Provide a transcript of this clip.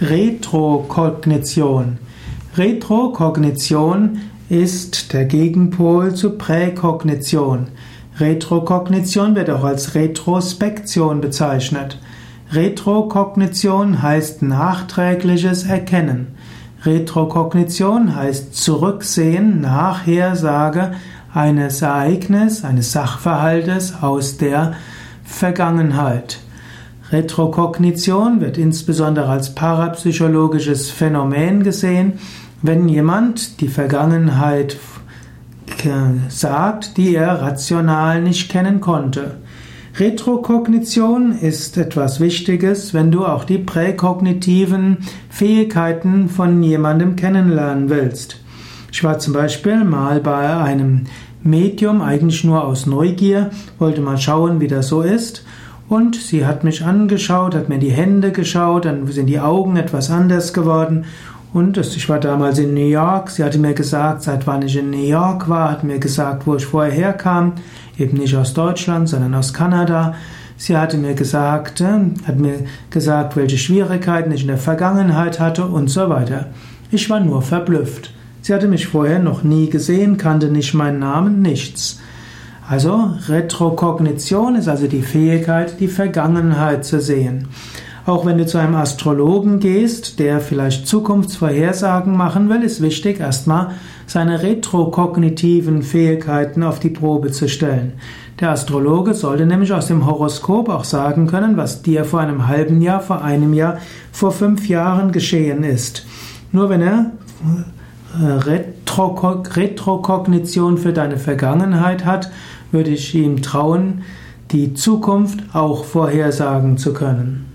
Retrokognition. Retrokognition ist der Gegenpol zu Präkognition. Retrokognition wird auch als Retrospektion bezeichnet. Retrokognition heißt nachträgliches Erkennen. Retrokognition heißt Zurücksehen, Nachhersage eines Ereignisses, eines Sachverhaltes aus der Vergangenheit. Retrokognition wird insbesondere als parapsychologisches Phänomen gesehen, wenn jemand die Vergangenheit sagt, die er rational nicht kennen konnte. Retrokognition ist etwas Wichtiges, wenn du auch die präkognitiven Fähigkeiten von jemandem kennenlernen willst. Ich war zum Beispiel mal bei einem Medium, eigentlich nur aus Neugier, wollte mal schauen, wie das so ist. Und sie hat mich angeschaut, hat mir die Hände geschaut, dann sind die Augen etwas anders geworden. Und ich war damals in New York. Sie hatte mir gesagt, seit wann ich in New York war, hat mir gesagt, wo ich vorher herkam. Eben nicht aus Deutschland, sondern aus Kanada. Sie hatte mir gesagt, äh, hat mir gesagt, welche Schwierigkeiten ich in der Vergangenheit hatte und so weiter. Ich war nur verblüfft. Sie hatte mich vorher noch nie gesehen, kannte nicht meinen Namen, nichts. Also Retrokognition ist also die Fähigkeit, die Vergangenheit zu sehen. Auch wenn du zu einem Astrologen gehst, der vielleicht Zukunftsvorhersagen machen will, ist wichtig, erstmal seine retrokognitiven Fähigkeiten auf die Probe zu stellen. Der Astrologe sollte nämlich aus dem Horoskop auch sagen können, was dir vor einem halben Jahr, vor einem Jahr, vor fünf Jahren geschehen ist. Nur wenn er Retrokognition für deine Vergangenheit hat, würde ich ihm trauen, die Zukunft auch vorhersagen zu können.